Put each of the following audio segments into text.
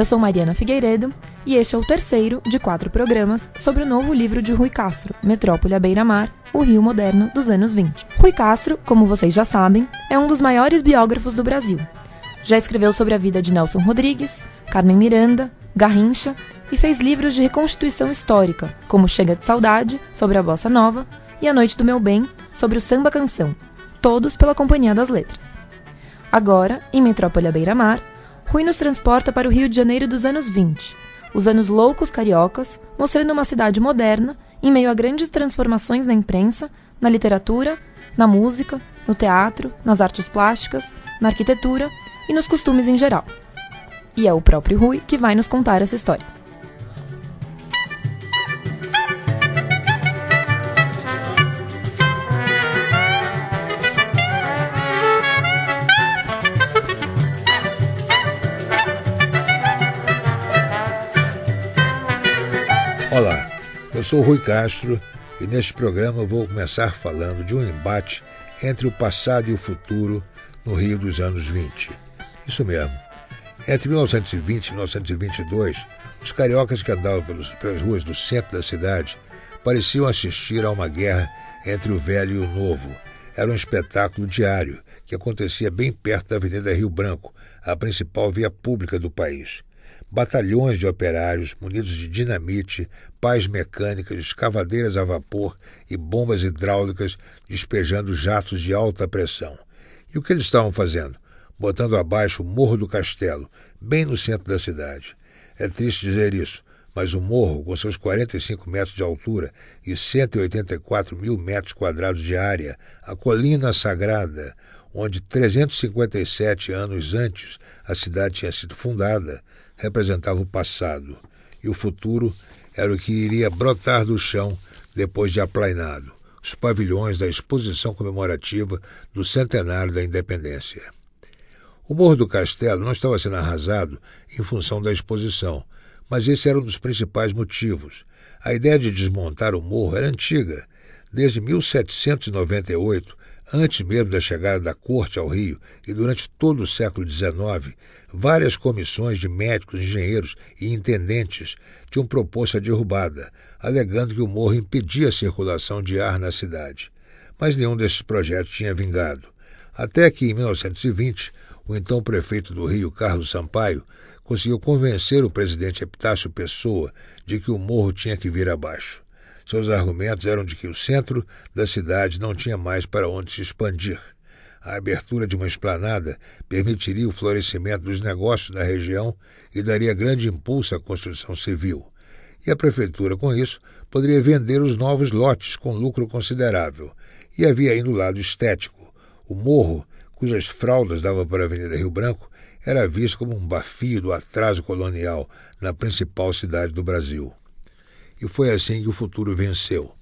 Eu sou Mariana Figueiredo e este é o terceiro de quatro programas sobre o novo livro de Rui Castro, Metrópole à Beira-Mar, o Rio Moderno dos anos 20. Rui Castro, como vocês já sabem, é um dos maiores biógrafos do Brasil. Já escreveu sobre a vida de Nelson Rodrigues, Carmen Miranda, Garrincha e fez livros de reconstituição histórica, como Chega de Saudade, sobre a Bossa Nova, e A Noite do Meu Bem, sobre o Samba Canção, todos pela Companhia das Letras. Agora, em Metrópole à Beira-Mar, Rui nos transporta para o Rio de Janeiro dos anos 20, os anos loucos cariocas, mostrando uma cidade moderna em meio a grandes transformações na imprensa, na literatura, na música, no teatro, nas artes plásticas, na arquitetura e nos costumes em geral. E é o próprio Rui que vai nos contar essa história. Eu sou Rui Castro e neste programa vou começar falando de um embate entre o passado e o futuro no Rio dos anos 20. Isso mesmo. Entre 1920 e 1922, os cariocas que andavam pelas ruas do centro da cidade pareciam assistir a uma guerra entre o velho e o novo. Era um espetáculo diário que acontecia bem perto da Avenida Rio Branco, a principal via pública do país batalhões de operários munidos de dinamite, pás mecânicas, escavadeiras a vapor e bombas hidráulicas despejando jatos de alta pressão. E o que eles estavam fazendo? Botando abaixo o Morro do Castelo, bem no centro da cidade. É triste dizer isso, mas o morro, com seus 45 metros de altura e 184 mil metros quadrados de área, a colina sagrada, onde 357 anos antes a cidade tinha sido fundada, representava o passado e o futuro era o que iria brotar do chão depois de aplainado os pavilhões da exposição comemorativa do centenário da independência. O Morro do Castelo não estava sendo arrasado em função da exposição, mas esse era um dos principais motivos. A ideia de desmontar o morro era antiga. Desde 1798, Antes mesmo da chegada da corte ao Rio e durante todo o século XIX, várias comissões de médicos, engenheiros e intendentes tinham proposto a derrubada, alegando que o morro impedia a circulação de ar na cidade. Mas nenhum desses projetos tinha vingado. Até que, em 1920, o então prefeito do Rio, Carlos Sampaio, conseguiu convencer o presidente Epitácio Pessoa de que o morro tinha que vir abaixo. Seus argumentos eram de que o centro da cidade não tinha mais para onde se expandir. A abertura de uma esplanada permitiria o florescimento dos negócios da região e daria grande impulso à construção civil. E a prefeitura, com isso, poderia vender os novos lotes com lucro considerável. E havia ainda o lado estético. O morro, cujas fraldas davam para a Avenida Rio Branco, era visto como um bafio do atraso colonial na principal cidade do Brasil. E foi assim que o futuro venceu.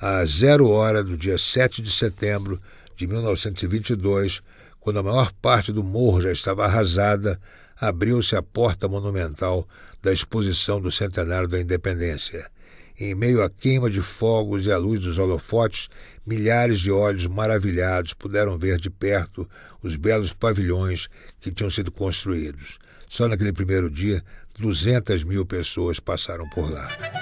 À zero hora do dia 7 de setembro de 1922, quando a maior parte do morro já estava arrasada, abriu-se a porta monumental da exposição do centenário da independência. Em meio à queima de fogos e à luz dos holofotes, milhares de olhos maravilhados puderam ver de perto os belos pavilhões que tinham sido construídos. Só naquele primeiro dia, 200 mil pessoas passaram por lá.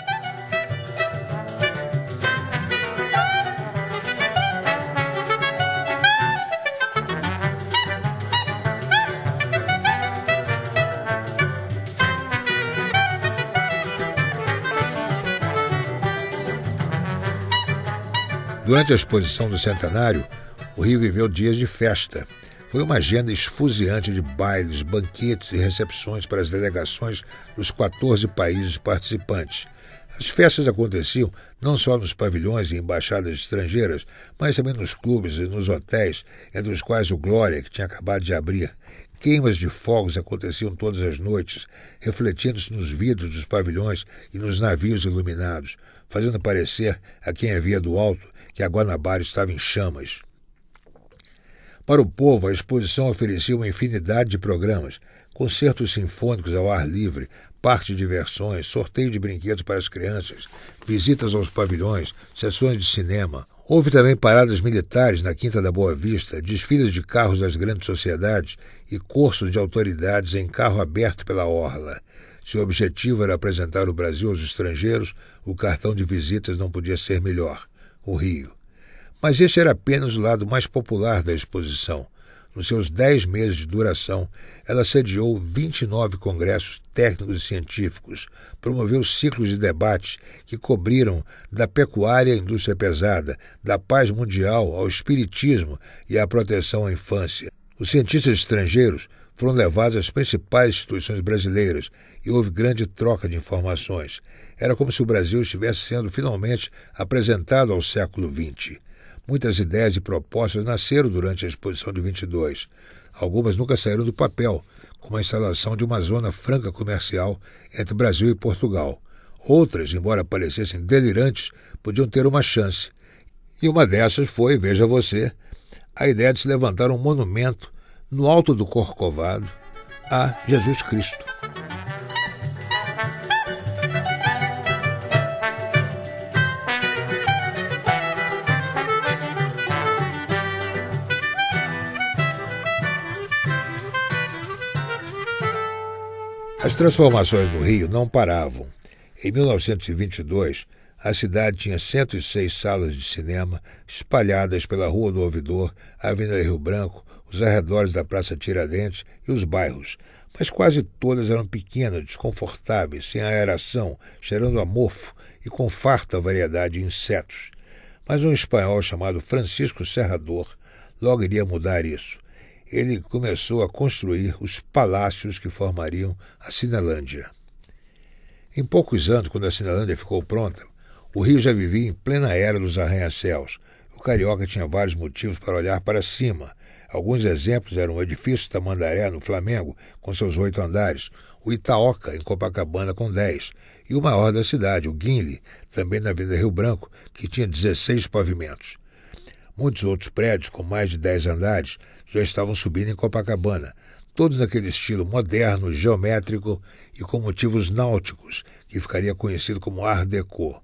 Durante a exposição do centenário, o Rio viveu dias de festa. Foi uma agenda esfuziante de bailes, banquetes e recepções para as delegações dos 14 países participantes. As festas aconteciam não só nos pavilhões e embaixadas estrangeiras, mas também nos clubes e nos hotéis, entre os quais o Glória, que tinha acabado de abrir. Queimas de fogos aconteciam todas as noites, refletindo-se nos vidros dos pavilhões e nos navios iluminados, fazendo parecer a quem havia do alto que a Guanabara estava em chamas. Para o povo, a exposição oferecia uma infinidade de programas, concertos sinfônicos ao ar livre, parque de diversões, sorteio de brinquedos para as crianças, visitas aos pavilhões, sessões de cinema, Houve também paradas militares na Quinta da Boa Vista, desfiles de carros das grandes sociedades e cursos de autoridades em carro aberto pela orla. Seu objetivo era apresentar o Brasil aos estrangeiros, o cartão de visitas não podia ser melhor o Rio. Mas esse era apenas o lado mais popular da exposição. Nos seus dez meses de duração, ela sediou 29 congressos técnicos e científicos, promoveu ciclos de debates que cobriram da pecuária à indústria pesada, da paz mundial ao espiritismo e à proteção à infância. Os cientistas estrangeiros foram levados às principais instituições brasileiras e houve grande troca de informações. Era como se o Brasil estivesse sendo finalmente apresentado ao século XX. Muitas ideias e propostas nasceram durante a exposição de 22. Algumas nunca saíram do papel, como a instalação de uma zona franca comercial entre Brasil e Portugal. Outras, embora parecessem delirantes, podiam ter uma chance. E uma dessas foi, veja você, a ideia de se levantar um monumento no alto do Corcovado a Jesus Cristo. As transformações no Rio não paravam. Em 1922, a cidade tinha 106 salas de cinema espalhadas pela Rua do Ouvidor, Avenida Rio Branco, os arredores da Praça Tiradentes e os bairros, mas quase todas eram pequenas, desconfortáveis, sem aeração, cheirando a mofo e com farta variedade de insetos. Mas um espanhol chamado Francisco Serrador logo iria mudar isso ele começou a construir os palácios que formariam a Cinelândia. Em poucos anos, quando a Cinelândia ficou pronta, o Rio já vivia em plena era dos arranha-céus. O carioca tinha vários motivos para olhar para cima. Alguns exemplos eram o edifício Tamandaré, no Flamengo, com seus oito andares, o Itaoca, em Copacabana, com dez, e o maior da cidade, o Guinle, também na Avenida Rio Branco, que tinha 16 pavimentos. Muitos outros prédios, com mais de dez andares, já estavam subindo em Copacabana, todos naquele estilo moderno, geométrico e com motivos náuticos, que ficaria conhecido como Art Deco.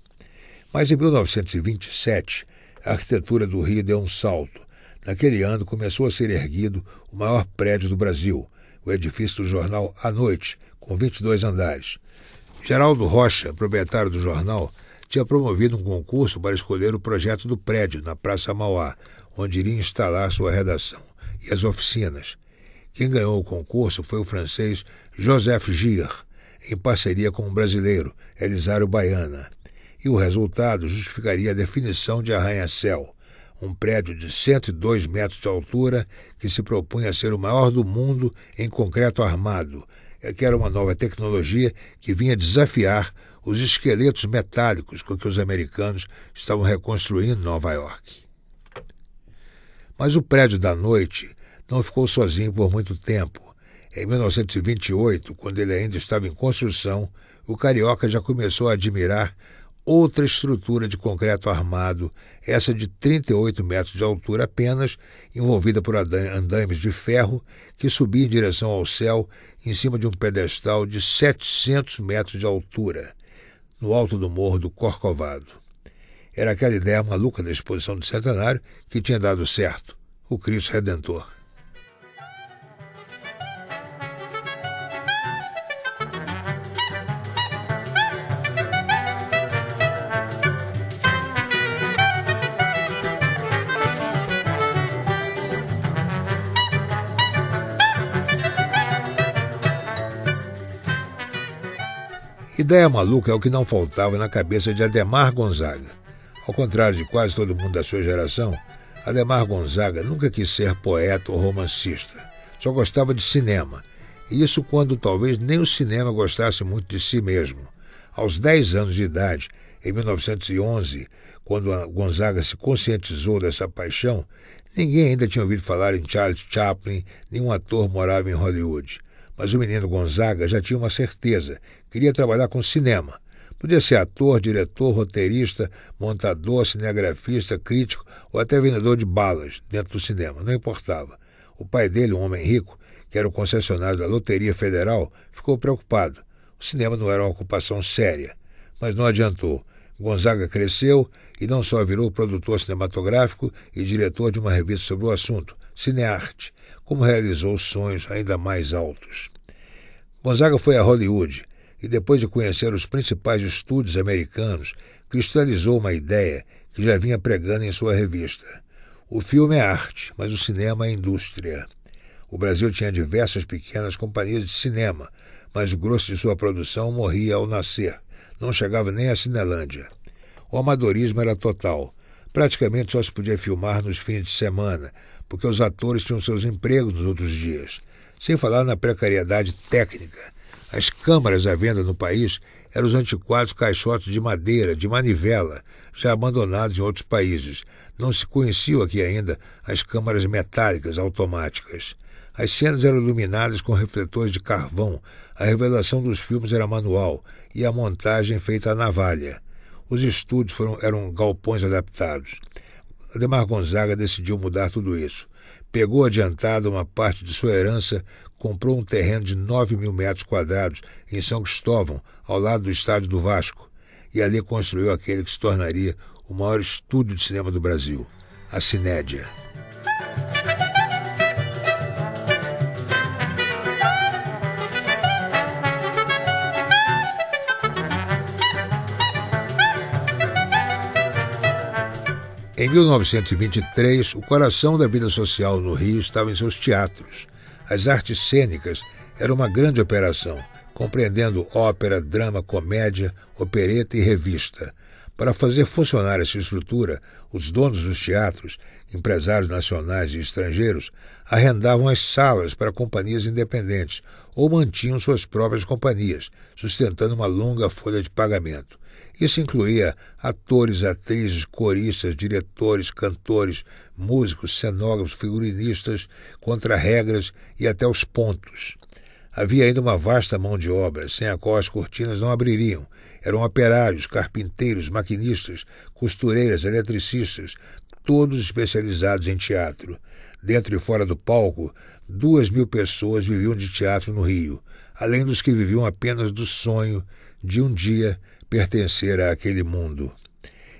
Mas em 1927, a arquitetura do Rio deu um salto. Naquele ano começou a ser erguido o maior prédio do Brasil, o edifício do jornal A Noite, com 22 andares. Geraldo Rocha, proprietário do jornal, tinha promovido um concurso para escolher o projeto do prédio na Praça Mauá, onde iria instalar sua redação e as oficinas. Quem ganhou o concurso foi o francês Joseph Gir, em parceria com o brasileiro Elisário Baiana. E o resultado justificaria a definição de arranha-céu, um prédio de 102 metros de altura que se propunha a ser o maior do mundo em concreto armado, que era uma nova tecnologia que vinha desafiar os esqueletos metálicos com que os americanos estavam reconstruindo Nova York. Mas o prédio da noite não ficou sozinho por muito tempo. Em 1928, quando ele ainda estava em construção, o carioca já começou a admirar outra estrutura de concreto armado, essa de 38 metros de altura apenas, envolvida por andaimes de ferro, que subia em direção ao céu em cima de um pedestal de 700 metros de altura no alto do morro do Corcovado. Era aquela ideia maluca da exposição do centenário que tinha dado certo, o Cristo Redentor. Ideia maluca é o que não faltava na cabeça de Ademar Gonzaga. Ao contrário de quase todo mundo da sua geração, Ademar Gonzaga nunca quis ser poeta ou romancista. Só gostava de cinema. E isso quando talvez nem o cinema gostasse muito de si mesmo. Aos 10 anos de idade, em 1911, quando Gonzaga se conscientizou dessa paixão, ninguém ainda tinha ouvido falar em Charles Chaplin, nenhum ator morava em Hollywood. Mas o menino Gonzaga já tinha uma certeza: queria trabalhar com cinema. Podia ser ator, diretor, roteirista, montador, cinegrafista, crítico ou até vendedor de balas dentro do cinema, não importava. O pai dele, um homem rico, que era o concessionário da Loteria Federal, ficou preocupado. O cinema não era uma ocupação séria, mas não adiantou. Gonzaga cresceu e não só virou produtor cinematográfico e diretor de uma revista sobre o assunto, Cinearte, como realizou sonhos ainda mais altos. Gonzaga foi a Hollywood e, depois de conhecer os principais estúdios americanos, cristalizou uma ideia que já vinha pregando em sua revista. O filme é arte, mas o cinema é indústria. O Brasil tinha diversas pequenas companhias de cinema, mas o grosso de sua produção morria ao nascer. Não chegava nem à Cinelândia. O amadorismo era total. Praticamente só se podia filmar nos fins de semana, porque os atores tinham seus empregos nos outros dias. Sem falar na precariedade técnica. As câmaras à venda no país eram os antiquados caixotes de madeira, de manivela, já abandonados em outros países. Não se conheciam aqui ainda as câmaras metálicas automáticas. As cenas eram iluminadas com refletores de carvão, a revelação dos filmes era manual e a montagem feita à navalha. Os estúdios foram, eram galpões adaptados. Ademar Gonzaga decidiu mudar tudo isso. Pegou adiantado uma parte de sua herança, comprou um terreno de 9 mil metros quadrados em São Cristóvão, ao lado do estádio do Vasco, e ali construiu aquele que se tornaria o maior estúdio de cinema do Brasil, a Cinédia. Em 1923, o coração da vida social no Rio estava em seus teatros. As artes cênicas eram uma grande operação, compreendendo ópera, drama, comédia, opereta e revista. Para fazer funcionar essa estrutura, os donos dos teatros, empresários nacionais e estrangeiros, arrendavam as salas para companhias independentes ou mantinham suas próprias companhias, sustentando uma longa folha de pagamento. Isso incluía atores, atrizes, coristas, diretores, cantores, músicos, cenógrafos, figurinistas, contra-regras e até os pontos. Havia ainda uma vasta mão de obra, sem a qual as cortinas não abririam. Eram operários, carpinteiros, maquinistas, costureiras, eletricistas, todos especializados em teatro. Dentro e fora do palco, duas mil pessoas viviam de teatro no Rio, além dos que viviam apenas do sonho de um dia pertencer àquele mundo.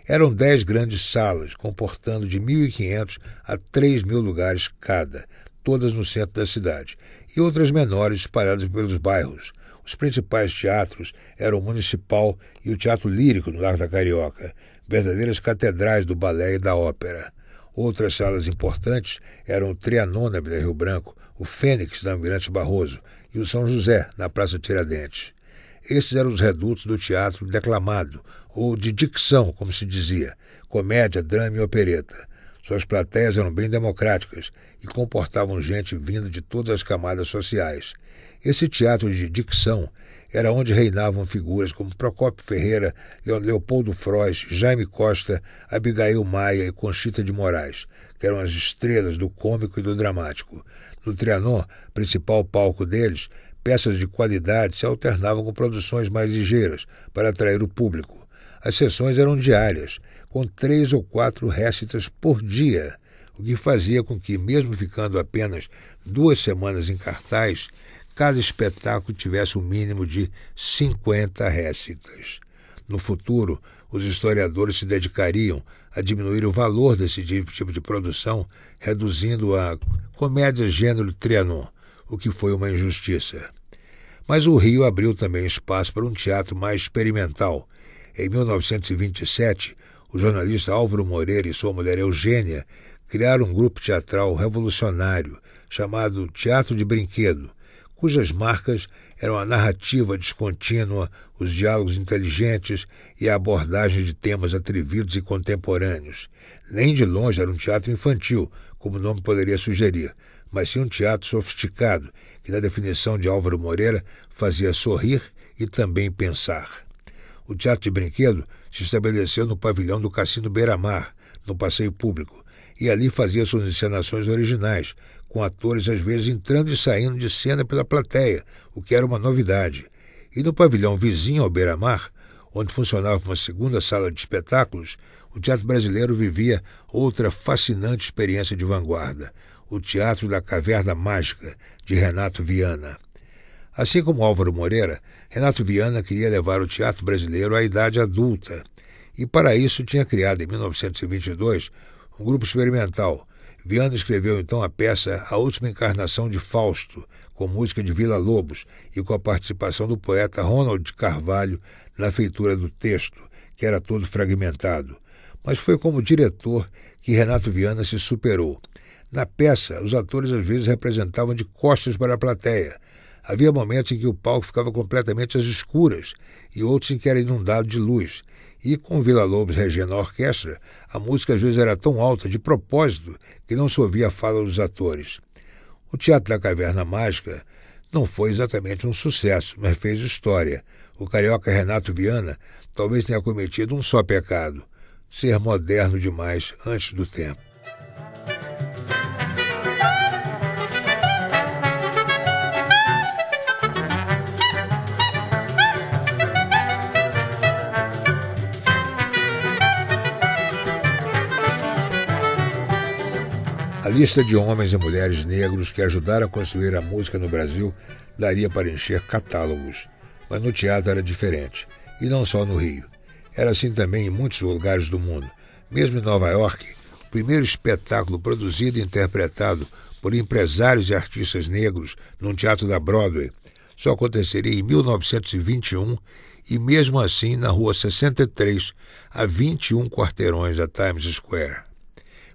Eram dez grandes salas, comportando de 1.500 a 3.000 lugares cada, todas no centro da cidade, e outras menores espalhadas pelos bairros. Os principais teatros eram o Municipal e o Teatro Lírico no Largo da Carioca, verdadeiras catedrais do balé e da ópera. Outras salas importantes eram o Trianon na Vila Rio Branco, o Fênix na Almirante Barroso e o São José na Praça Tiradentes. Estes eram os redutos do teatro declamado, ou de dicção, como se dizia, comédia, drama e opereta. Suas plateias eram bem democráticas e comportavam gente vinda de todas as camadas sociais. Esse teatro de dicção era onde reinavam figuras como Procópio Ferreira, Leopoldo Frois, Jaime Costa, Abigail Maia e Conchita de Moraes, que eram as estrelas do cômico e do dramático. No Trianon, principal palco deles, Peças de qualidade se alternavam com produções mais ligeiras para atrair o público. As sessões eram diárias, com três ou quatro récitas por dia, o que fazia com que, mesmo ficando apenas duas semanas em cartaz, cada espetáculo tivesse um mínimo de 50 récitas. No futuro, os historiadores se dedicariam a diminuir o valor desse tipo de produção, reduzindo a comédia gênero Trianon, o que foi uma injustiça. Mas o Rio abriu também espaço para um teatro mais experimental. Em 1927, o jornalista Álvaro Moreira e sua mulher Eugênia criaram um grupo teatral revolucionário chamado Teatro de Brinquedo, cujas marcas eram a narrativa descontínua, os diálogos inteligentes e a abordagem de temas atrevidos e contemporâneos. Nem de longe era um teatro infantil, como o nome poderia sugerir, mas sim um teatro sofisticado, que, na definição de Álvaro Moreira, fazia sorrir e também pensar. O teatro de brinquedo se estabeleceu no pavilhão do Cassino Beira-Mar, no passeio público, e ali fazia suas encenações originais, com atores às vezes entrando e saindo de cena pela plateia, o que era uma novidade. E no pavilhão vizinho ao Beira-Mar, onde funcionava uma segunda sala de espetáculos, o teatro brasileiro vivia outra fascinante experiência de vanguarda, o Teatro da Caverna Mágica, de Renato Viana. Assim como Álvaro Moreira, Renato Viana queria levar o teatro brasileiro à idade adulta e para isso tinha criado em 1922 um grupo experimental. Viana escreveu então a peça A Última Encarnação de Fausto, com música de Vila Lobos e com a participação do poeta Ronald Carvalho na feitura do texto, que era todo fragmentado. Mas foi como diretor que Renato Viana se superou. Na peça, os atores às vezes representavam de costas para a plateia. Havia momentos em que o palco ficava completamente às escuras e outros em que era inundado de luz. E com Vila Lobos regendo a orquestra, a música às vezes era tão alta de propósito que não se ouvia a fala dos atores. O Teatro da Caverna Mágica não foi exatamente um sucesso, mas fez história. O carioca Renato Viana talvez tenha cometido um só pecado: ser moderno demais antes do tempo. Lista de homens e mulheres negros que ajudaram a construir a música no Brasil daria para encher catálogos. Mas no teatro era diferente. E não só no Rio. Era assim também em muitos lugares do mundo. Mesmo em Nova York, o primeiro espetáculo produzido e interpretado por empresários e artistas negros num teatro da Broadway só aconteceria em 1921 e mesmo assim na Rua 63, a 21 quarteirões da Times Square.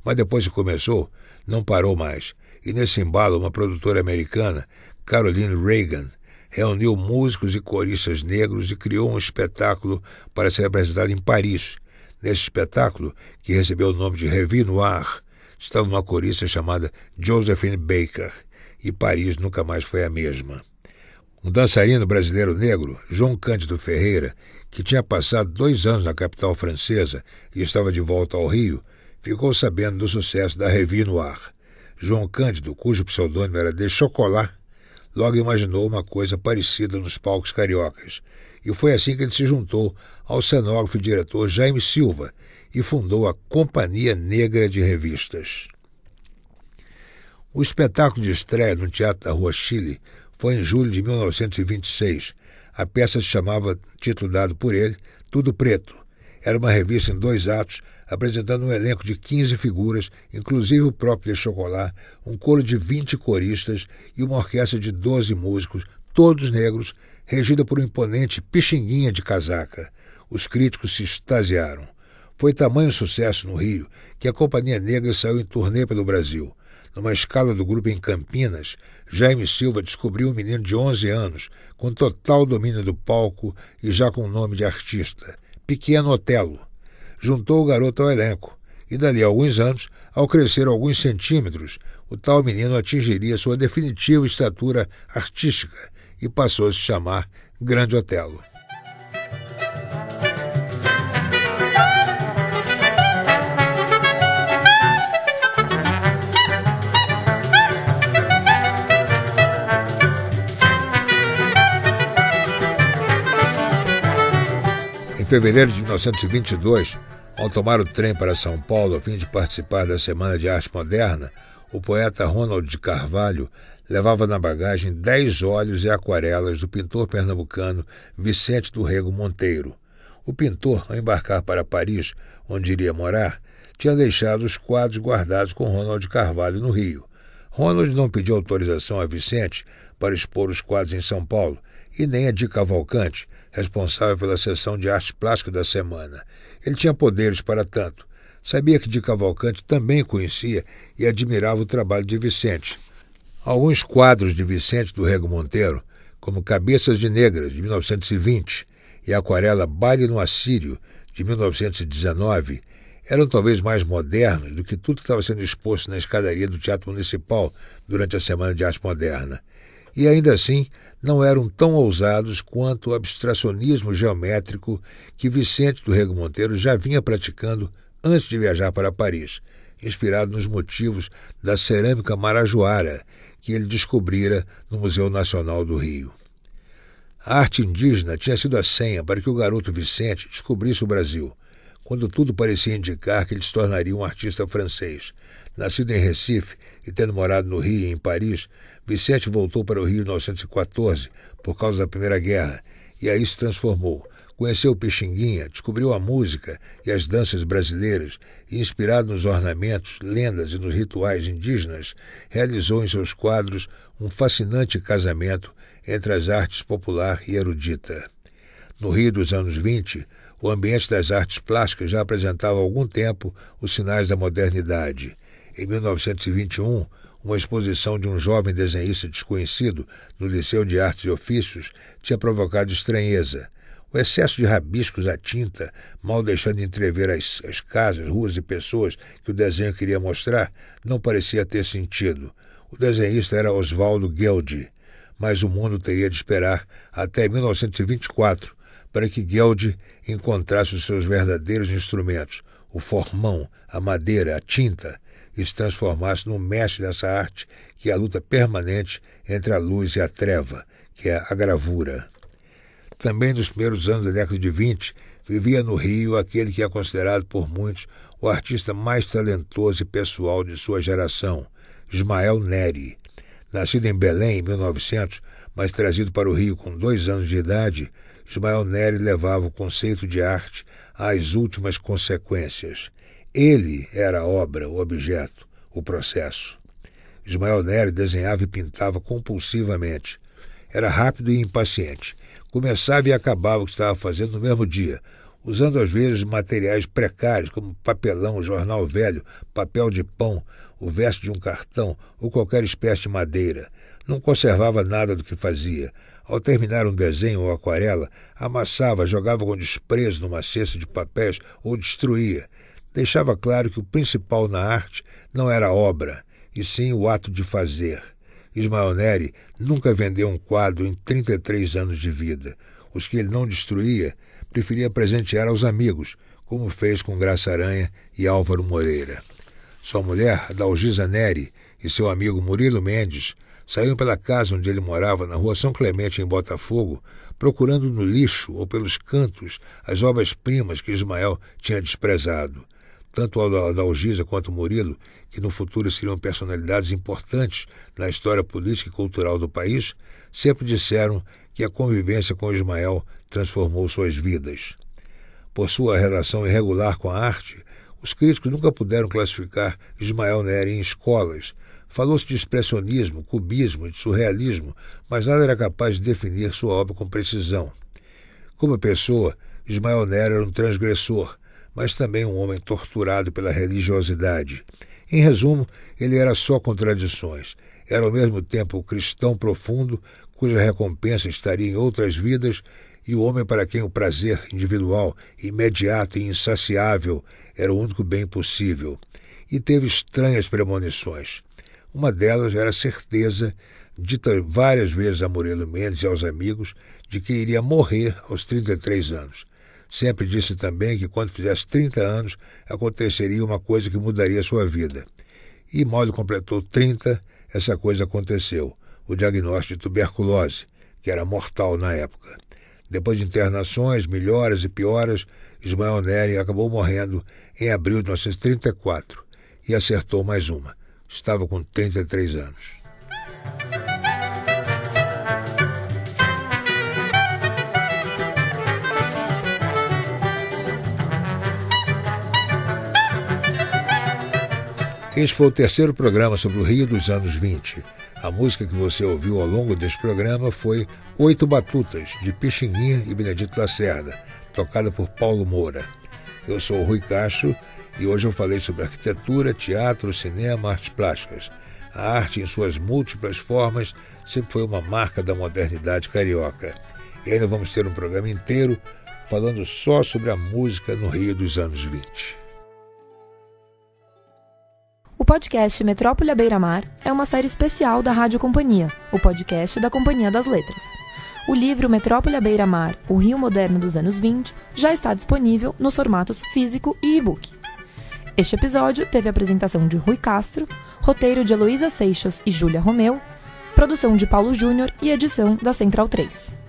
Mas depois que começou, não parou mais, e nesse embalo uma produtora americana, Caroline Reagan, reuniu músicos e coristas negros e criou um espetáculo para ser apresentado em Paris. Nesse espetáculo, que recebeu o nome de Revue Noir, estava uma corista chamada Josephine Baker, e Paris nunca mais foi a mesma. Um dançarino brasileiro negro, João Cândido Ferreira, que tinha passado dois anos na capital francesa e estava de volta ao Rio, ficou sabendo do sucesso da Revue Noir. João Cândido, cujo pseudônimo era de Chocolat, logo imaginou uma coisa parecida nos palcos cariocas. E foi assim que ele se juntou ao cenógrafo e diretor Jaime Silva e fundou a Companhia Negra de Revistas. O espetáculo de estreia no Teatro da Rua Chile foi em julho de 1926. A peça se chamava, título dado por ele, Tudo Preto. Era uma revista em dois atos apresentando um elenco de 15 figuras, inclusive o próprio de Chocolat, um coro de 20 coristas e uma orquestra de 12 músicos, todos negros, regida por um imponente pixinguinha de casaca. Os críticos se extasiaram. Foi tamanho sucesso no Rio que a Companhia Negra saiu em turnê pelo Brasil. Numa escala do grupo em Campinas, Jaime Silva descobriu um menino de 11 anos, com total domínio do palco e já com o nome de artista, Pequeno Otelo juntou o garoto ao elenco, e dali a alguns anos, ao crescer alguns centímetros, o tal menino atingiria sua definitiva estatura artística e passou a se chamar Grande Otelo. Fevereiro de 1922, ao tomar o trem para São Paulo a fim de participar da Semana de Arte Moderna, o poeta Ronald de Carvalho levava na bagagem dez óleos e aquarelas do pintor pernambucano Vicente do Rego Monteiro. O pintor, ao embarcar para Paris, onde iria morar, tinha deixado os quadros guardados com Ronald Carvalho no Rio. Ronald não pediu autorização a Vicente para expor os quadros em São Paulo e nem a de Cavalcante, responsável pela seção de arte plástica da semana. Ele tinha poderes para tanto. Sabia que de Cavalcante também conhecia e admirava o trabalho de Vicente. Alguns quadros de Vicente do Rego Monteiro, como Cabeças de Negras, de 1920, e a aquarela Baile no Assírio, de 1919, eram talvez mais modernos do que tudo que estava sendo exposto na escadaria do Teatro Municipal durante a Semana de Arte Moderna. E ainda assim, não eram tão ousados quanto o abstracionismo geométrico que Vicente do Rego Monteiro já vinha praticando antes de viajar para Paris, inspirado nos motivos da cerâmica marajoara que ele descobrira no Museu Nacional do Rio. A arte indígena tinha sido a senha para que o garoto Vicente descobrisse o Brasil, quando tudo parecia indicar que ele se tornaria um artista francês. Nascido em Recife e tendo morado no Rio e em Paris, Vicente voltou para o Rio em 1914 por causa da Primeira Guerra e aí se transformou. Conheceu Pixinguinha, descobriu a música e as danças brasileiras e, inspirado nos ornamentos, lendas e nos rituais indígenas, realizou em seus quadros um fascinante casamento entre as artes popular e erudita. No Rio dos anos 20, o ambiente das artes plásticas já apresentava há algum tempo os sinais da modernidade. Em 1921, uma exposição de um jovem desenhista desconhecido no Liceu de Artes e Ofícios tinha provocado estranheza. O excesso de rabiscos à tinta, mal deixando entrever as, as casas, ruas e pessoas que o desenho queria mostrar, não parecia ter sentido. O desenhista era Oswaldo Gueldi, mas o mundo teria de esperar até 1924 para que Gueldi encontrasse os seus verdadeiros instrumentos, o formão, a madeira, a tinta, e se transformasse no mestre dessa arte que é a luta permanente entre a luz e a treva, que é a gravura. Também nos primeiros anos da década de 20, vivia no Rio aquele que é considerado por muitos o artista mais talentoso e pessoal de sua geração, Ismael Neri. Nascido em Belém em 1900, mas trazido para o Rio com dois anos de idade, Ismael Neri levava o conceito de arte às últimas consequências. Ele era a obra, o objeto, o processo. Ismael Neri desenhava e pintava compulsivamente. Era rápido e impaciente Começava e acabava o que estava fazendo no mesmo dia, usando às vezes materiais precários como papelão, jornal velho, papel de pão, o verso de um cartão ou qualquer espécie de madeira. Não conservava nada do que fazia. Ao terminar um desenho ou aquarela, amassava, jogava com desprezo numa cesta de papéis ou destruía. Deixava claro que o principal na arte não era a obra, e sim o ato de fazer. Ismael Neri nunca vendeu um quadro em 33 anos de vida. Os que ele não destruía, preferia presentear aos amigos, como fez com Graça Aranha e Álvaro Moreira. Sua mulher, Adalgisa Neri, e seu amigo Murilo Mendes saíram pela casa onde ele morava, na rua São Clemente, em Botafogo, procurando no lixo ou pelos cantos as obras-primas que Ismael tinha desprezado. Tanto Adalgisa quanto Murilo que no futuro seriam personalidades importantes na história política e cultural do país, sempre disseram que a convivência com Ismael transformou suas vidas. Por sua relação irregular com a arte, os críticos nunca puderam classificar Ismael Neri em escolas. Falou-se de expressionismo, cubismo, de surrealismo, mas nada era capaz de definir sua obra com precisão. Como pessoa, Ismael Neri era um transgressor, mas também um homem torturado pela religiosidade. Em resumo, ele era só contradições. Era ao mesmo tempo o cristão profundo, cuja recompensa estaria em outras vidas, e o homem para quem o prazer individual, imediato e insaciável era o único bem possível. E teve estranhas premonições. Uma delas era a certeza, dita várias vezes a Murilo Mendes e aos amigos, de que iria morrer aos 33 anos. Sempre disse também que quando fizesse 30 anos aconteceria uma coisa que mudaria sua vida. E mal ele completou 30, essa coisa aconteceu: o diagnóstico de tuberculose, que era mortal na época. Depois de internações, melhoras e pioras, Ismael Neri acabou morrendo em abril de 1934 e acertou mais uma. Estava com 33 anos. Este foi o terceiro programa sobre o Rio dos anos 20. A música que você ouviu ao longo deste programa foi Oito Batutas, de Pixinguinha e Benedito Lacerda, tocada por Paulo Moura. Eu sou o Rui Castro e hoje eu falei sobre arquitetura, teatro, cinema, artes plásticas. A arte, em suas múltiplas formas, sempre foi uma marca da modernidade carioca. E ainda vamos ter um programa inteiro falando só sobre a música no Rio dos anos 20. Podcast Metrópole à Beira-Mar é uma série especial da Rádio Companhia, o podcast da Companhia das Letras. O livro Metrópole à Beira-Mar, o Rio Moderno dos anos 20, já está disponível nos formatos físico e e-book. Este episódio teve a apresentação de Rui Castro, roteiro de Heloísa Seixas e Júlia Romeu, produção de Paulo Júnior e edição da Central 3.